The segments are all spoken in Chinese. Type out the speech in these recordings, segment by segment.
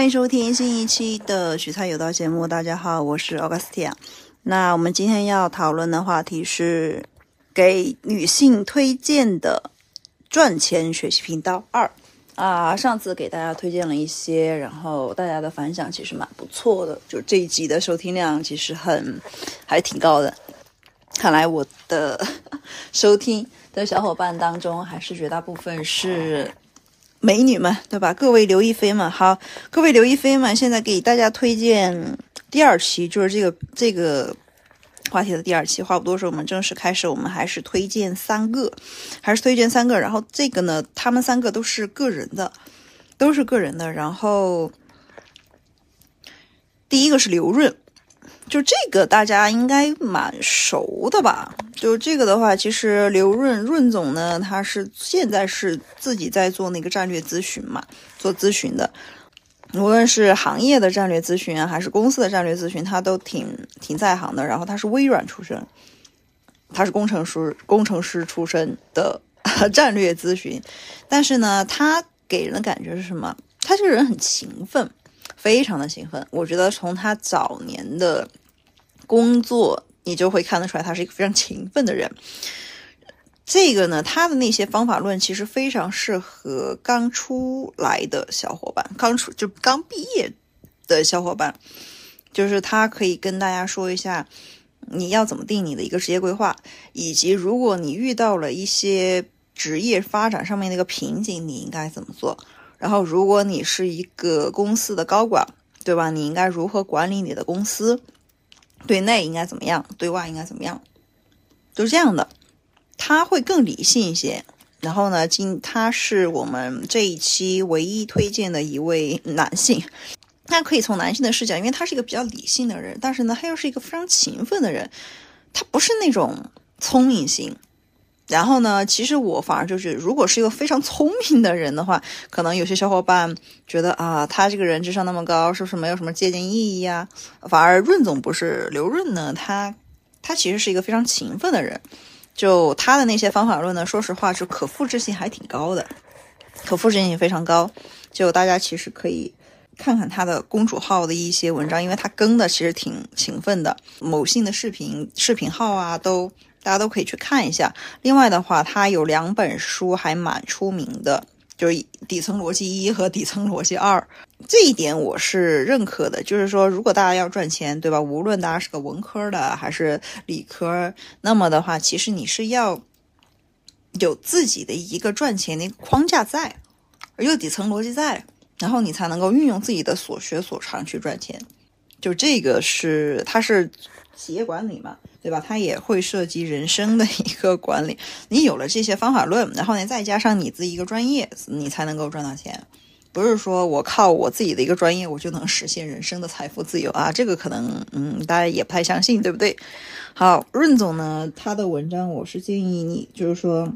欢迎收听新一期的取材有道节目。大家好，我是 Augustia。那我们今天要讨论的话题是给女性推荐的赚钱学习频道二啊。上次给大家推荐了一些，然后大家的反响其实蛮不错的，就这一集的收听量其实很还挺高的。看来我的 收听的小伙伴当中，还是绝大部分是。美女们，对吧？各位刘亦菲们，好，各位刘亦菲们，现在给大家推荐第二期，就是这个这个话题的第二期。话不多说，我们正式开始。我们还是推荐三个，还是推荐三个。然后这个呢，他们三个都是个人的，都是个人的。然后第一个是刘润。就这个大家应该蛮熟的吧？就这个的话，其实刘润润总呢，他是现在是自己在做那个战略咨询嘛，做咨询的，无论是行业的战略咨询，还是公司的战略咨询，他都挺挺在行的。然后他是微软出身，他是工程师工程师出身的 战略咨询，但是呢，他给人的感觉是什么？他这个人很勤奋，非常的勤奋。我觉得从他早年的。工作你就会看得出来，他是一个非常勤奋的人。这个呢，他的那些方法论其实非常适合刚出来的小伙伴，刚出就刚毕业的小伙伴。就是他可以跟大家说一下，你要怎么定你的一个职业规划，以及如果你遇到了一些职业发展上面的一个瓶颈，你应该怎么做。然后，如果你是一个公司的高管，对吧？你应该如何管理你的公司？对内应该怎么样？对外应该怎么样？都是这样的，他会更理性一些。然后呢，今他是我们这一期唯一推荐的一位男性，他可以从男性的视角，因为他是一个比较理性的人，但是呢，他又是一个非常勤奋的人，他不是那种聪明型。然后呢，其实我反而就是，如果是一个非常聪明的人的话，可能有些小伙伴觉得啊，他这个人智商那么高，是不是没有什么借鉴意义呀？反而润总不是刘润呢，他他其实是一个非常勤奋的人，就他的那些方法论呢，说实话是可复制性还挺高的，可复制性非常高。就大家其实可以看看他的公主号的一些文章，因为他更的其实挺勤奋的，某信的视频视频号啊都。大家都可以去看一下。另外的话，他有两本书还蛮出名的，就是《底层逻辑一》和《底层逻辑二》。这一点我是认可的。就是说，如果大家要赚钱，对吧？无论大家是个文科的还是理科，那么的话，其实你是要有自己的一个赚钱的框架在，有底层逻辑在，然后你才能够运用自己的所学所长去赚钱。就这个是，它是企业管理嘛。对吧？它也会涉及人生的一个管理。你有了这些方法论，然后呢，再加上你自己一个专业，你才能够赚到钱。不是说我靠我自己的一个专业，我就能实现人生的财富自由啊！这个可能，嗯，大家也不太相信，对不对？好，润总呢，他的文章我是建议你，就是说，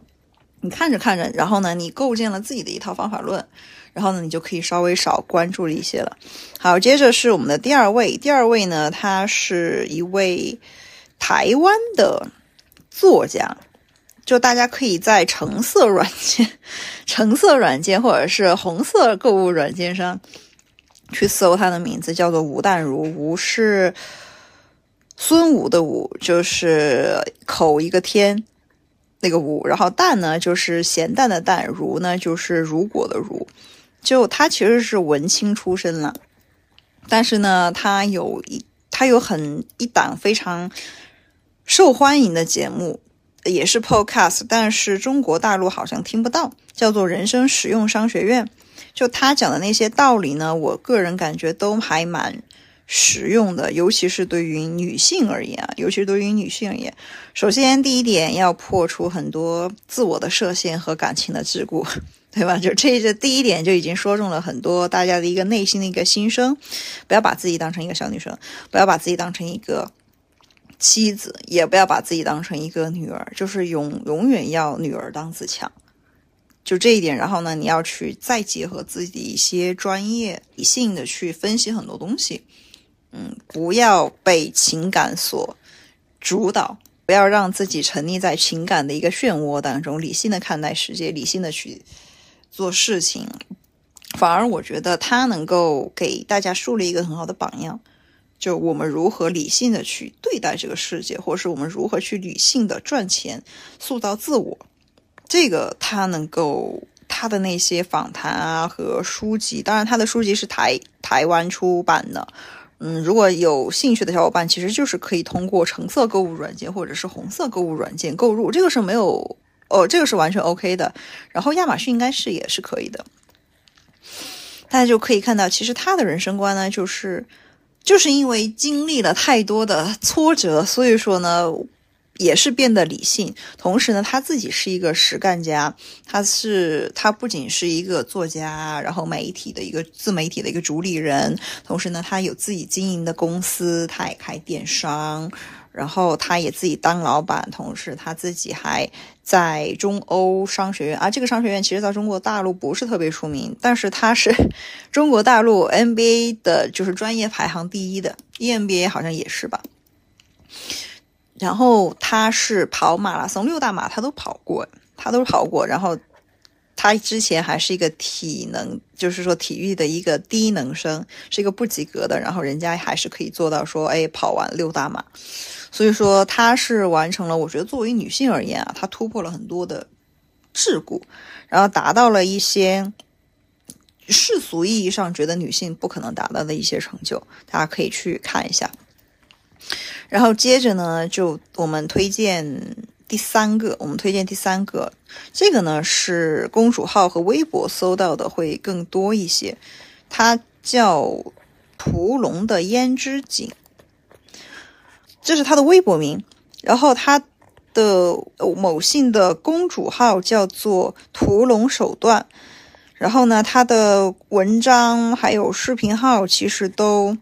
你看着看着，然后呢，你构建了自己的一套方法论，然后呢，你就可以稍微少关注一些了。好，接着是我们的第二位，第二位呢，他是一位。台湾的作家，就大家可以在橙色软件、橙色软件或者是红色购物软件上去搜他的名字，叫做吴淡如。吴是孙武的武，就是口一个天那个吴，然后淡呢就是咸淡的淡，如呢就是如果的如。就他其实是文青出身了，但是呢，他有一他有很一档非常。受欢迎的节目也是 Podcast，但是中国大陆好像听不到，叫做《人生实用商学院》。就他讲的那些道理呢，我个人感觉都还蛮实用的，尤其是对于女性而言啊，尤其是对于女性而言。首先，第一点要破除很多自我的设限和感情的桎梏，对吧？就这这第一点就已经说中了很多大家的一个内心的一个心声。不要把自己当成一个小女生，不要把自己当成一个。妻子也不要把自己当成一个女儿，就是永永远要女儿当自强，就这一点。然后呢，你要去再结合自己的一些专业、理性的去分析很多东西。嗯，不要被情感所主导，不要让自己沉溺在情感的一个漩涡当中，理性的看待世界，理性的去做事情。反而我觉得他能够给大家树立一个很好的榜样，就我们如何理性的去对待这个世界，或是我们如何去理性的赚钱，塑造自我。这个他能够他的那些访谈啊和书籍，当然他的书籍是台台湾出版的。嗯，如果有兴趣的小伙伴，其实就是可以通过橙色购物软件或者是红色购物软件购入，这个是没有哦，这个是完全 OK 的。然后亚马逊应该是也是可以的。大家就可以看到，其实他的人生观呢，就是就是因为经历了太多的挫折，所以说呢，也是变得理性。同时呢，他自己是一个实干家，他是他不仅是一个作家，然后媒体的一个自媒体的一个主理人，同时呢，他有自己经营的公司，他也开电商。然后他也自己当老板，同时他自己还在中欧商学院啊。这个商学院其实在中国大陆不是特别出名，但是他是中国大陆 NBA 的，就是专业排行第一的，EMBA 好像也是吧。然后他是跑马拉松六大马，他都跑过，他都跑过。然后他之前还是一个体能，就是说体育的一个低能生，是一个不及格的。然后人家还是可以做到说，哎，跑完六大马。所以说，她是完成了。我觉得作为女性而言啊，她突破了很多的桎梏，然后达到了一些世俗意义上觉得女性不可能达到的一些成就。大家可以去看一下。然后接着呢，就我们推荐第三个，我们推荐第三个，这个呢是公主号和微博搜到的会更多一些。它叫屠龙的胭脂锦。这是他的微博名，然后他的某信的公主号叫做“屠龙手段”，然后呢，他的文章还有视频号其实都，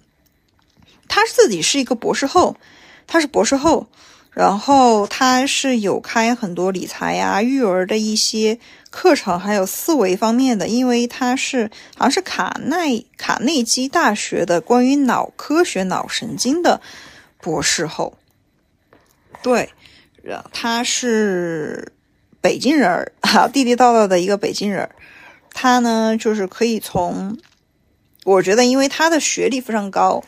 他自己是一个博士后，他是博士后，然后他是有开很多理财呀、育儿的一些课程，还有思维方面的，因为他是好像是卡内卡内基大学的关于脑科学、脑神经的。博士后，对，他是北京人儿，哈，地地道道的一个北京人儿。他呢，就是可以从，我觉得，因为他的学历非常高，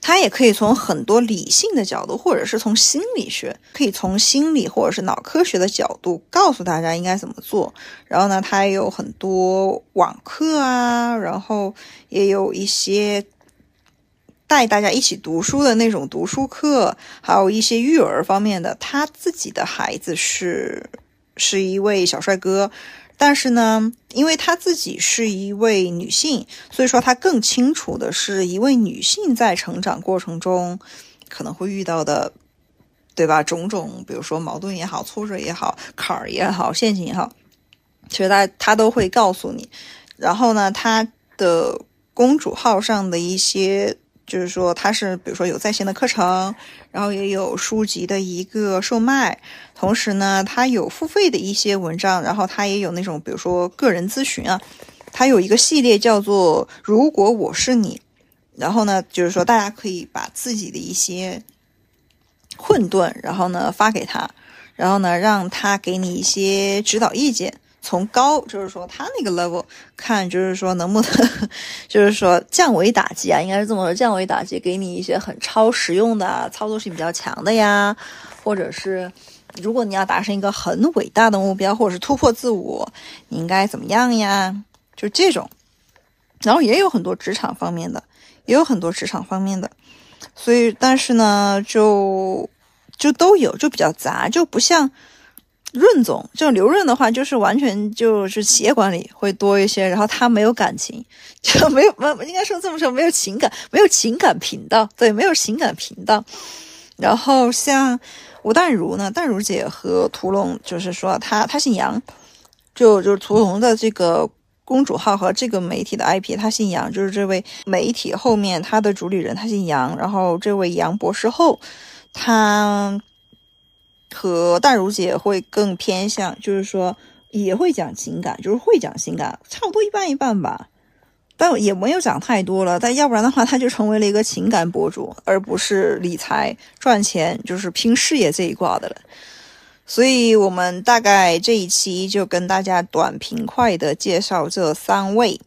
他也可以从很多理性的角度，或者是从心理学，可以从心理或者是脑科学的角度告诉大家应该怎么做。然后呢，他也有很多网课啊，然后也有一些。带大家一起读书的那种读书课，还有一些育儿方面的。他自己的孩子是是一位小帅哥，但是呢，因为她自己是一位女性，所以说她更清楚的是一位女性在成长过程中可能会遇到的，对吧？种种，比如说矛盾也好，挫折也好，坎儿也好，陷阱也好，其实他他都会告诉你。然后呢，他的公主号上的一些。就是说，它是比如说有在线的课程，然后也有书籍的一个售卖，同时呢，它有付费的一些文章，然后它也有那种比如说个人咨询啊，它有一个系列叫做“如果我是你”，然后呢，就是说大家可以把自己的一些混沌，然后呢发给他，然后呢让他给你一些指导意见。从高就是说他那个 level 看，就是说能不能，就是说降维打击啊，应该是这么说，降维打击，给你一些很超实用的、操作性比较强的呀，或者是如果你要达成一个很伟大的目标，或者是突破自我，你应该怎么样呀？就这种，然后也有很多职场方面的，也有很多职场方面的，所以但是呢，就就都有，就比较杂，就不像。润总，就刘润的话，就是完全就是企业管理会多一些，然后他没有感情，就没有没应该说这么说，没有情感，没有情感频道，对，没有情感频道。然后像吴淡如呢，淡如姐和屠龙，就是说她她姓杨，就就是屠龙的这个公主号和这个媒体的 IP，她姓杨，就是这位媒体后面他的主理人他姓杨，然后这位杨博士后，他。和淡如姐会更偏向，就是说也会讲情感，就是会讲情感，差不多一半一半吧，但也没有讲太多了。但要不然的话，他就成为了一个情感博主，而不是理财赚钱，就是拼事业这一挂的了。所以我们大概这一期就跟大家短平快的介绍这三位，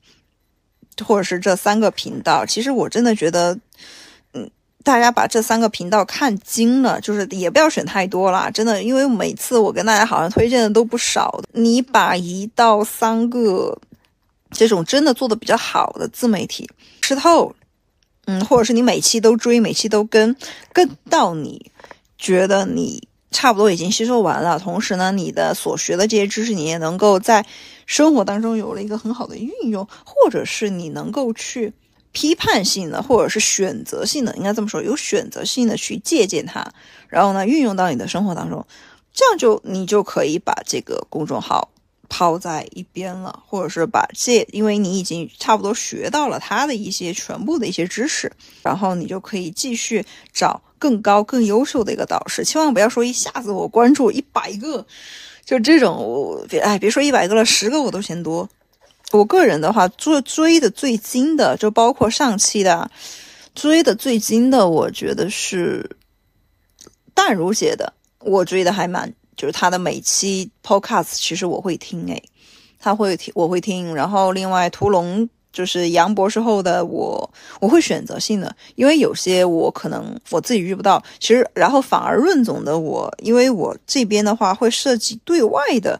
或者是这三个频道。其实我真的觉得，大家把这三个频道看精了，就是也不要选太多啦，真的，因为每次我跟大家好像推荐的都不少。你把一到三个这种真的做的比较好的自媒体吃透，嗯，或者是你每期都追，每期都跟，跟到你觉得你。差不多已经吸收完了，同时呢，你的所学的这些知识，你也能够在生活当中有了一个很好的运用，或者是你能够去批判性的，或者是选择性的，应该这么说，有选择性的去借鉴它，然后呢，运用到你的生活当中，这样就你就可以把这个公众号抛在一边了，或者是把这，因为你已经差不多学到了它的一些全部的一些知识，然后你就可以继续找。更高、更优秀的一个导师，千万不要说一下子我关注一百个，就这种，我别哎，别说一百个了，十个我都嫌多。我个人的话，追追的最精的，就包括上期的追的最精的，我觉得是淡如姐的，我追的还蛮，就是她的每期 podcast，其实我会听，哎，他会听，我会听，然后另外屠龙。就是杨博士后的我，我会选择性的，因为有些我可能我自己遇不到。其实，然后反而润总的我，因为我这边的话会涉及对外的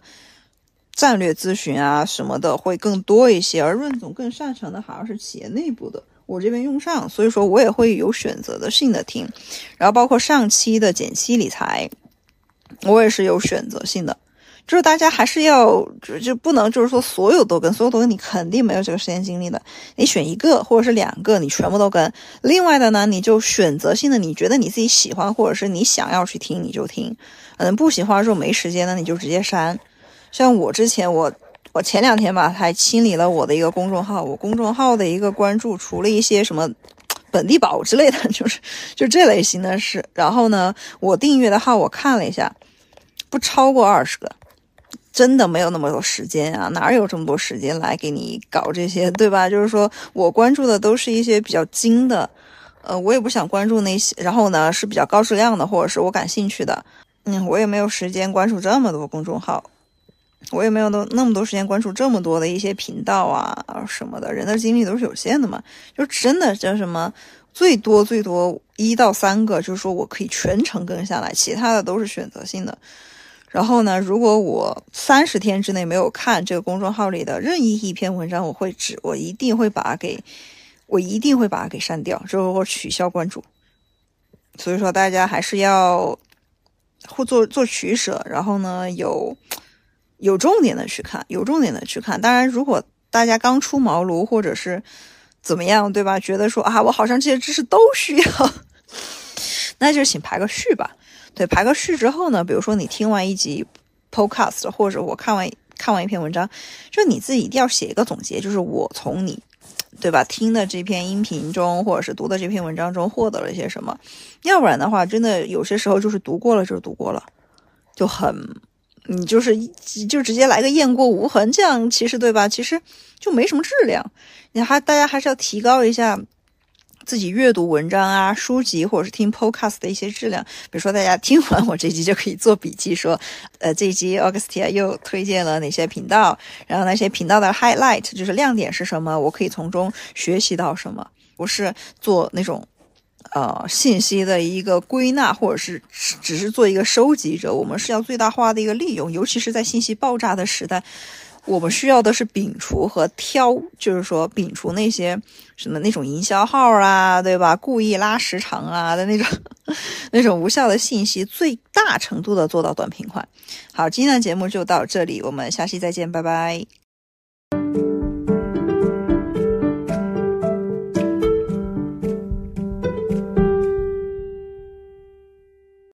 战略咨询啊什么的会更多一些，而润总更擅长的好像是企业内部的，我这边用上，所以说我也会有选择的性的听。然后包括上期的减息理财，我也是有选择性的。就是大家还是要就就不能就是说所有都跟所有都跟，你肯定没有这个时间精力的。你选一个或者是两个，你全部都跟。另外的呢，你就选择性的，你觉得你自己喜欢或者是你想要去听，你就听。嗯，不喜欢说没时间呢，你就直接删。像我之前我我前两天吧，还清理了我的一个公众号，我公众号的一个关注，除了一些什么本地宝之类的，就是就这类型的事。然后呢，我订阅的号我看了一下，不超过二十个。真的没有那么多时间啊，哪有这么多时间来给你搞这些，对吧？就是说我关注的都是一些比较精的，呃，我也不想关注那些，然后呢是比较高质量的，或者是我感兴趣的，嗯，我也没有时间关注这么多公众号，我也没有那那么多时间关注这么多的一些频道啊什么的，人的精力都是有限的嘛，就真的叫什么，最多最多一到三个，就是说我可以全程跟下来，其他的都是选择性的。然后呢，如果我三十天之内没有看这个公众号里的任意一篇文章，我会只我一定会把它给，我一定会把它给删掉，之后我取消关注。所以说，大家还是要互做做取舍，然后呢，有有重点的去看，有重点的去看。当然，如果大家刚出茅庐或者是怎么样，对吧？觉得说啊，我好像这些知识都需要，那就请排个序吧。对，排个序之后呢，比如说你听完一集 podcast，或者我看完看完一篇文章，就你自己一定要写一个总结，就是我从你，对吧？听的这篇音频中，或者是读的这篇文章中获得了一些什么？要不然的话，真的有些时候就是读过了就是读过了，就很，你就是就直接来个雁过无痕，这样其实对吧？其实就没什么质量，你还大家还是要提高一下。自己阅读文章啊、书籍或者是听 podcast 的一些质量，比如说大家听完我这集就可以做笔记，说，呃，这一集 Augustia 又推荐了哪些频道，然后那些频道的 highlight 就是亮点是什么，我可以从中学习到什么，不是做那种，呃，信息的一个归纳，或者是只是做一个收集者，我们是要最大化的一个利用，尤其是在信息爆炸的时代。我们需要的是摒除和挑，就是说摒除那些什么那种营销号啊，对吧？故意拉时长啊的那种 那种无效的信息，最大程度的做到短平快。好，今天的节目就到这里，我们下期再见，拜拜。